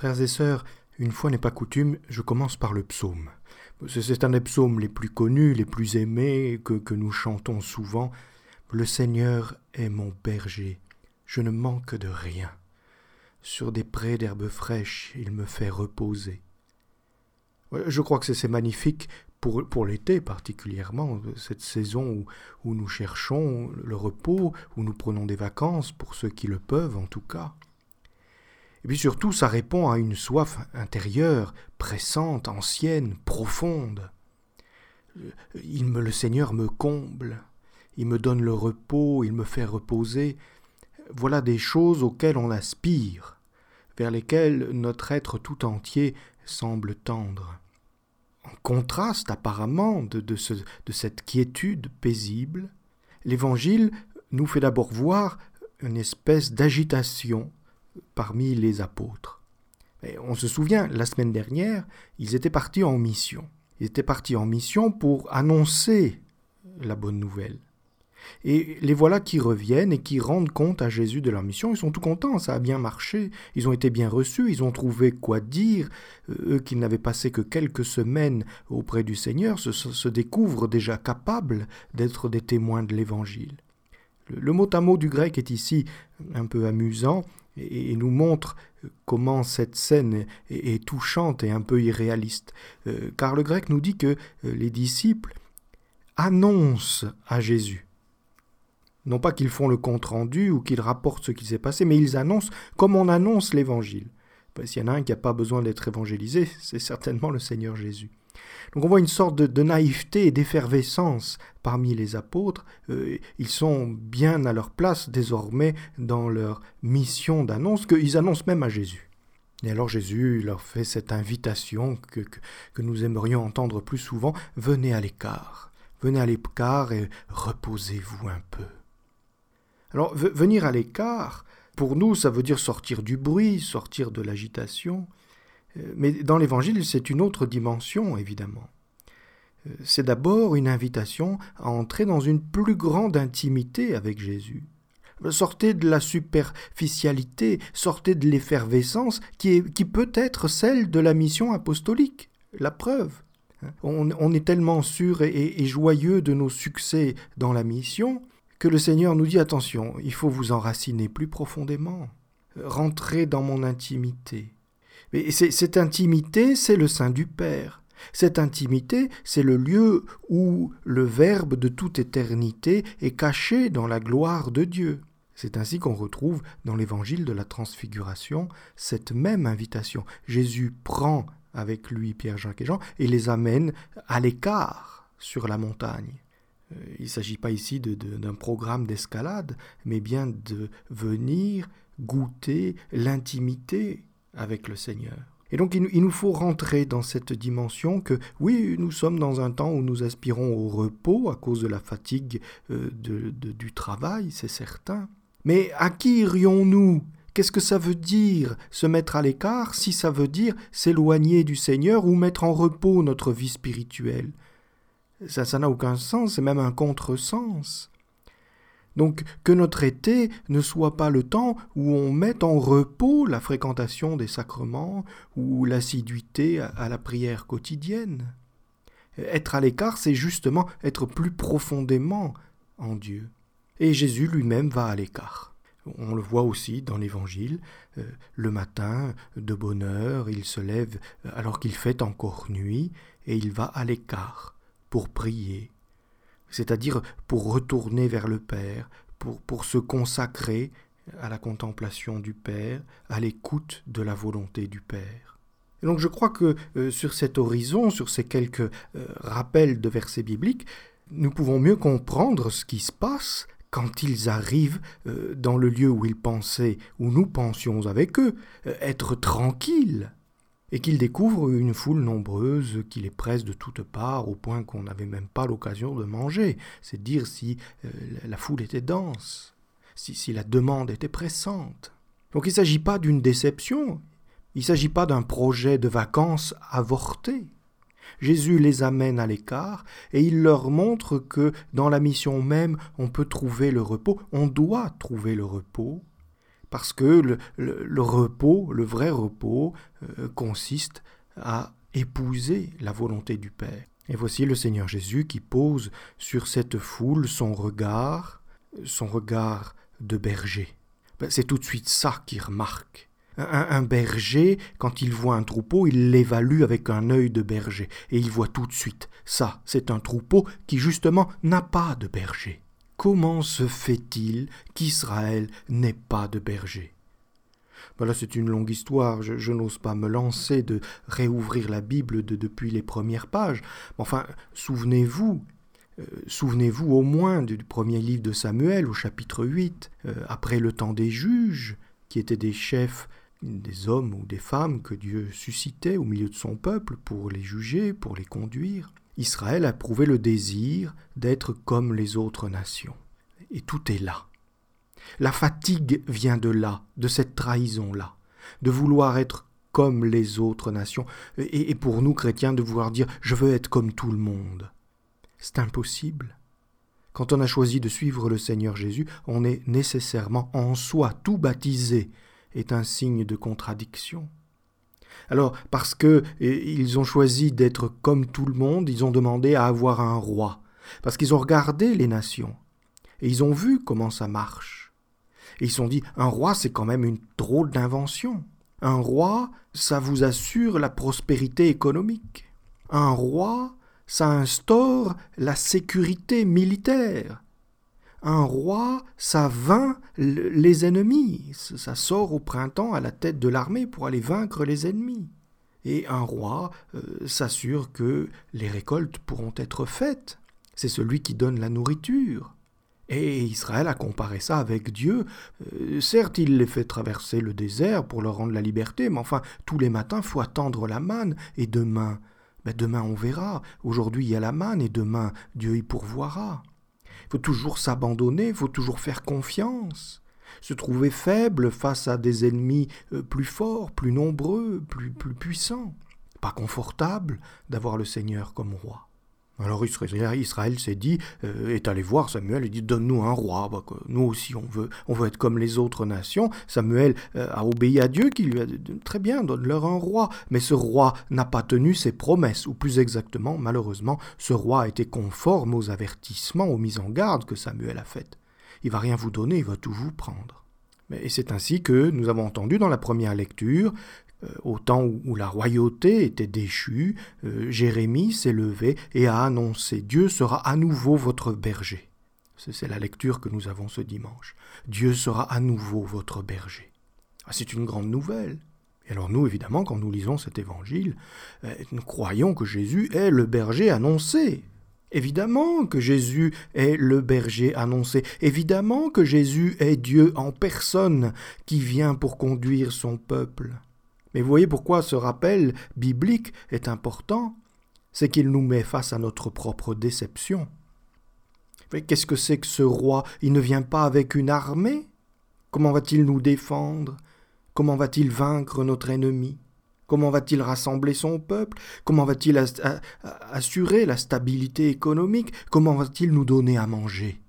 Frères et sœurs, une fois n'est pas coutume, je commence par le psaume. C'est un des psaumes les plus connus, les plus aimés, que, nous chantons souvent. Le Seigneur est mon berger, je ne manque de rien. Sur des prés d'herbes fraîches, il me fait reposer. Je crois que c'est magnifique pour, pour l'été particulièrement, cette saison où, où nous cherchons le repos, où nous prenons des vacances, pour ceux qui le peuvent en tout cas. Et puis surtout, ça répond à une soif intérieure, pressante, ancienne, profonde. Il me, le Seigneur me comble, il me donne le repos, il me fait reposer. Voilà des choses auxquelles on aspire, vers lesquelles notre être tout entier semble tendre. En contraste apparemment de cette quiétude paisible, l'Évangile nous fait d'abord voir une espèce d'agitation parmi les apôtres. on se souvient, la semaine dernière, ils étaient partis en mission. Ils étaient partis en mission pour annoncer la bonne nouvelle. Et les voilà qui reviennent et qui rendent compte à Jésus de leur mission. Ils sont tout contents, ça a bien marché, ils ont été bien reçus, ils ont trouvé quoi dire. Eux qui n'avaient passé que quelques semaines auprès du Seigneur se, se découvrent déjà capables d'être des témoins de l'Évangile. Le, mot à mot du grec est ici un peu amusant et, nous montre comment cette scène est, touchante et un peu irréaliste. Euh, car le grec nous dit que euh, les disciples annoncent à Jésus. Non pas qu'ils font le compte-rendu ou qu'ils rapportent ce qui s'est passé, mais ils annoncent comme on annonce l'Évangile. S'il y en a un qui n'a pas besoin d'être évangélisé, c'est certainement le Seigneur Jésus. Donc on voit une sorte de, naïveté et d'effervescence parmi les apôtres. Euh, ils sont bien à leur place désormais dans leur mission d'annonce, qu'ils annoncent même à Jésus. Et alors Jésus leur fait cette invitation que, que nous aimerions entendre plus souvent, venez à l'écart, venez à l'écart et reposez-vous un peu. Alors venir à l'écart, pour nous, ça veut dire sortir du bruit, sortir de l'agitation. Euh, mais dans l'Évangile, c'est une autre dimension, évidemment. Euh, c'est d'abord une invitation à entrer dans une plus grande intimité avec Jésus. Sortez de la superficialité, sortez de l'effervescence qui, peut être celle de la mission apostolique. La preuve. On, est tellement sûr et, joyeux de nos succès dans la mission que le Seigneur nous dit attention, il faut vous enraciner plus profondément. Rentrez dans mon intimité. Mais cette intimité, c'est le sein du Père. Cette intimité, c'est le lieu où le Verbe de toute éternité est caché dans la gloire de Dieu. C'est ainsi qu'on retrouve dans l'évangile de la transfiguration cette même invitation. Jésus prend avec lui Pierre, Jacques et Jean et les amène à l'écart sur la montagne. Euh, il ne s'agit pas ici d'un programme d'escalade, mais bien de venir goûter l'intimité avec le Seigneur. Et donc il, nous faut rentrer dans cette dimension que oui, nous sommes dans un temps où nous aspirons au repos à cause de la fatigue euh, du travail, c'est certain. Mais à qui irions-nous? Qu'est-ce que ça veut dire se mettre à l'écart si ça veut dire s'éloigner du Seigneur ou mettre en repos notre vie spirituelle? Ça n'a aucun sens, c'est même un contresens. Donc que notre été ne soit pas le temps où on met en repos la fréquentation des sacrements ou l'assiduité à la prière quotidienne. Être à l'écart, c'est justement être plus profondément en Dieu. Et Jésus lui-même va à l'écart. On le voit aussi dans l'Évangile. Euh, le matin, de bonne heure, il se lève alors qu'il fait encore nuit, et il va à l'écart pour prier, c'est-à-dire pour retourner vers le Père, pour, pour se consacrer à la contemplation du Père, à l'écoute de la volonté du Père. Et donc je crois que euh, sur cet horizon, sur ces quelques euh, rappels de versets bibliques, nous pouvons mieux comprendre ce qui se passe quand ils arrivent euh, dans le lieu où ils pensaient, où nous pensions avec eux, être tranquilles, et qu'ils découvrent une foule nombreuse qui les presse de toutes parts au point qu'on n'avait même pas l'occasion de manger. C'est dire si euh, la foule était dense, si, si la demande était pressante. Donc il ne s'agit pas d'une déception, il ne s'agit pas d'un projet de vacances avorté. Jésus les amène à l'écart et il leur montre que dans la mission même on peut trouver le repos, on doit trouver le repos, parce que le, repos, le vrai repos, euh, consiste à épouser la volonté du Père. Et voici le Seigneur Jésus qui pose sur cette foule son regard, son regard de berger. Ben, c'est tout de suite ça qu'il remarque. Un, berger, quand il voit un troupeau, il l'évalue avec un œil de berger, et il voit tout de suite, ça, c'est un troupeau qui justement n'a pas de berger. Comment se fait-il qu'Israël n'ait pas de berger? Voilà, c'est une longue histoire, je, n'ose pas me lancer de réouvrir la Bible depuis les premières pages. Enfin, souvenez-vous, euh, souvenez-vous au moins du, premier livre de Samuel au chapitre 8, euh, après le temps des juges, qui étaient des chefs, des hommes ou des femmes que Dieu suscitait au milieu de son peuple pour les juger, pour les conduire. Israël a prouvé le désir d'être comme les autres nations. Et tout est là. La fatigue vient de là, de cette trahison-là, de vouloir être comme les autres nations, et, pour nous chrétiens de vouloir dire je veux être comme tout le monde. C'est impossible. Quand on a choisi de suivre le Seigneur Jésus, on est nécessairement en soi, tout baptisé est un signe de contradiction. Alors, parce que ils ont choisi d'être comme tout le monde, ils ont demandé à avoir un roi, parce qu'ils ont regardé les nations, et ils ont vu comment ça marche. Ils se sont dit, un roi, c'est quand même une drôle d'invention. Un roi, ça vous assure la prospérité économique. Un roi, ça instaure la sécurité militaire. Un roi, ça vainc les ennemis. Ça sort au printemps à la tête de l'armée pour aller vaincre les ennemis. Et un roi euh, s'assure que les récoltes pourront être faites. C'est celui qui donne la nourriture. Et Israël a comparé ça avec Dieu. Euh, certes, il les fait traverser le désert pour leur rendre la liberté, mais enfin, tous les matins, faut attendre la manne, et demain, ben demain on verra. Aujourd'hui, il y a la manne, et demain, Dieu y pourvoira. Il faut toujours s'abandonner, il faut toujours faire confiance. Se trouver faible face à des ennemis euh, plus forts, plus nombreux, plus, plus puissants. Pas confortable d'avoir le Seigneur comme roi. Alors Israël, s'est dit, euh, est allé voir Samuel et dit donne-nous un roi, bah, nous aussi on veut, on veut être comme les autres nations. Samuel euh, a obéi à Dieu qui lui a dit très bien, donne-leur un roi. Mais ce roi n'a pas tenu ses promesses, ou plus exactement, malheureusement, ce roi a été conforme aux avertissements, aux mises en garde que Samuel a faites. Il va rien vous donner, il va tout vous prendre. Et c'est ainsi que nous avons entendu dans la première lecture au temps où, la royauté était déchue, euh, Jérémie s'est levé et a annoncé Dieu sera à nouveau votre berger. C'est la lecture que nous avons ce dimanche. Dieu sera à nouveau votre berger. Ah, c'est une grande nouvelle. Et alors nous, évidemment, quand nous lisons cet évangile, euh, nous croyons que Jésus est le berger annoncé. Évidemment que Jésus est le berger annoncé, évidemment que Jésus est Dieu en personne qui vient pour conduire son peuple. Mais vous voyez pourquoi ce rappel biblique est important C'est qu'il nous met face à notre propre déception. Qu'est-ce que c'est que ce roi? Il ne vient pas avec une armée? Comment va-t-il nous défendre? Comment va-t-il vaincre notre ennemi? Comment va-t-il rassembler son peuple? Comment va-t-il assurer la stabilité économique? Comment va-t-il nous donner à manger?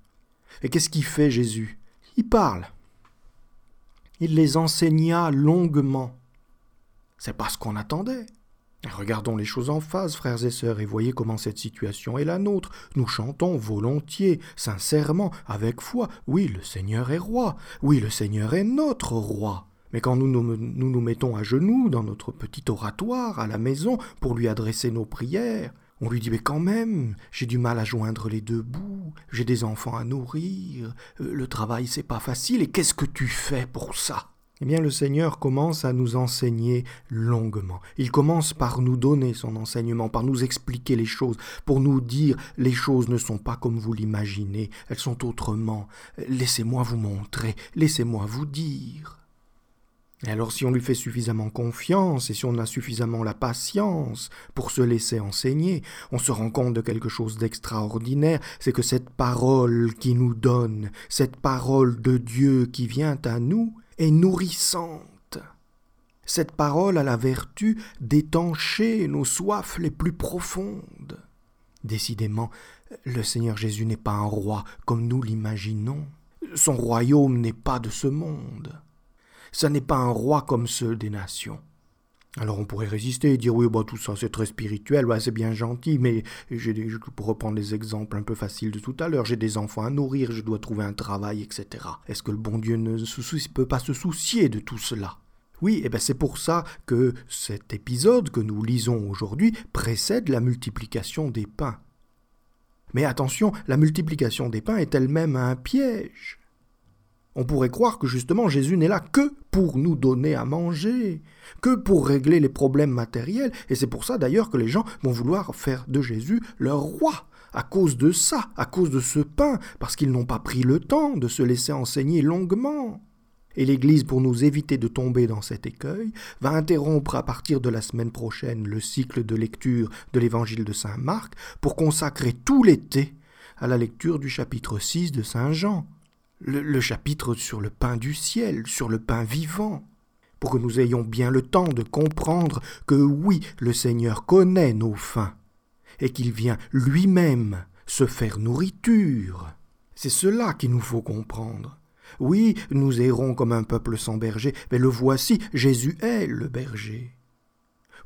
Et qu'est-ce qu'il fait Jésus? Il parle. Il les enseigna longuement. C'est pas ce qu'on attendait. Regardons les choses en face, frères et sœurs, et voyez comment cette situation est la nôtre. Nous chantons volontiers, sincèrement, avec foi. Oui, le Seigneur est roi. Oui, le Seigneur est notre roi. Mais quand nous nous, mettons à genoux dans notre petit oratoire à la maison pour lui adresser nos prières, on lui dit mais quand même, j'ai du mal à joindre les deux bouts, j'ai des enfants à nourrir, euh, le travail c'est pas facile, et qu'est-ce que tu fais pour ça? Eh bien le Seigneur commence à nous enseigner longuement. Il commence par nous donner son enseignement, par nous expliquer les choses, pour nous dire les choses ne sont pas comme vous l'imaginez, elles sont autrement. Laissez-moi vous montrer, laissez-moi vous dire. Et alors si on lui fait suffisamment confiance et si on a suffisamment la patience pour se laisser enseigner, on se rend compte de quelque chose d'extraordinaire, c'est que cette parole qui nous donne, cette parole de Dieu qui vient à nous, nourrissante. Cette parole a la vertu d'étancher nos soifs les plus profondes. Décidément, le Seigneur Jésus n'est pas un roi comme nous l'imaginons. Son royaume n'est pas de ce monde. Ça n'est pas un roi comme ceux des nations. Alors on pourrait résister et dire oui, bah, tout ça c'est très spirituel, c'est bien gentil, mais j'ai des, pour reprendre les exemples un peu faciles de tout à l'heure, j'ai des enfants à nourrir, je dois trouver un travail, etc. Est-ce que le bon Dieu ne peut pas se soucier de tout cela? Oui, et eh ben c'est pour ça que cet épisode que nous lisons aujourd'hui précède la multiplication des pains. Mais attention, la multiplication des pains est elle-même un piège. On pourrait croire que justement Jésus n'est là que pour nous donner à manger, que pour régler les problèmes matériels, et c'est pour ça d'ailleurs que les gens vont vouloir faire de Jésus leur roi, à cause de ça, à cause de ce pain, parce qu'ils n'ont pas pris le temps de se laisser enseigner longuement. Et l'Église, pour nous éviter de tomber dans cet écueil, va interrompre à partir de la semaine prochaine le cycle de lecture de l'Évangile de Saint Marc pour consacrer tout l'été à la lecture du chapitre 6 de Saint Jean, le, chapitre sur le pain du ciel, sur le pain vivant, pour que nous ayons bien le temps de comprendre que oui, le Seigneur connaît nos faim, et qu'il vient lui-même se faire nourriture. C'est cela qu'il nous faut comprendre. Oui, nous errons comme un peuple sans berger, mais le voici, Jésus est le berger.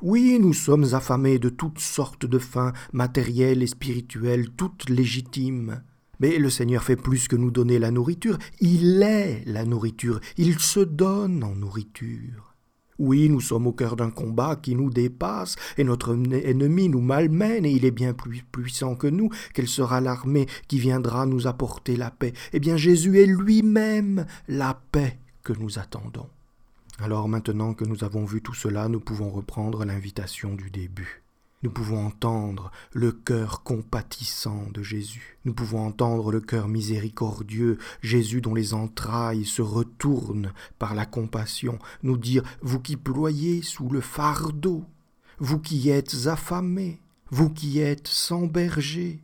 Oui, nous sommes affamés de toutes sortes de faim, matérielles et spirituelles, toutes légitimes. Mais le Seigneur fait plus que nous donner la nourriture, il est la nourriture, il se donne en nourriture. Oui, nous sommes au cœur d'un combat qui nous dépasse, et notre ennemi nous malmène, et il est bien plus puissant que nous. Quelle sera l'armée qui viendra nous apporter la paix? Eh bien, Jésus est lui-même la paix que nous attendons. Alors maintenant que nous avons vu tout cela, nous pouvons reprendre l'invitation du début. Nous pouvons entendre le cœur compatissant de Jésus. Nous pouvons entendre le cœur miséricordieux, Jésus dont les entrailles se retournent par la compassion, nous dire Vous qui ployez sous le fardeau, vous qui êtes affamés, vous qui êtes sans berger,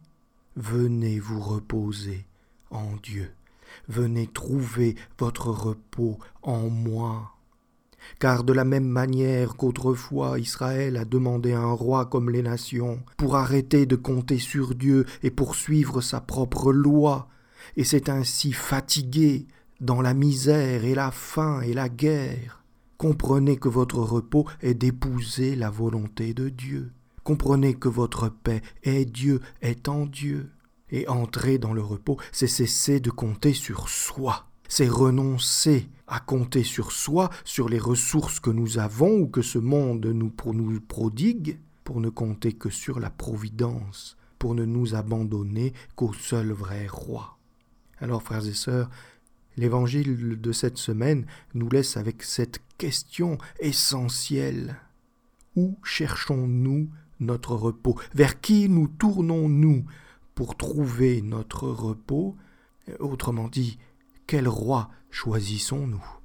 venez vous reposer en Dieu. Venez trouver votre repos en moi car de la même manière qu'autrefois Israël a demandé un roi comme les nations, pour arrêter de compter sur Dieu et poursuivre sa propre loi, et s'est ainsi fatigué dans la misère et la faim et la guerre. Comprenez que votre repos est d'épouser la volonté de Dieu. Comprenez que votre paix est Dieu, est en Dieu. Et entrer dans le repos, c'est cesser de compter sur soi c'est renoncer à compter sur soi, sur les ressources que nous avons ou que ce monde nous, nous prodigue, pour ne compter que sur la providence, pour ne nous abandonner qu'au seul vrai roi. Alors, frères et sœurs, l'évangile de cette semaine nous laisse avec cette question essentielle. Où cherchons-nous notre repos? Vers qui nous tournons-nous pour trouver notre repos? Autrement dit, quel roi choisissons-nous?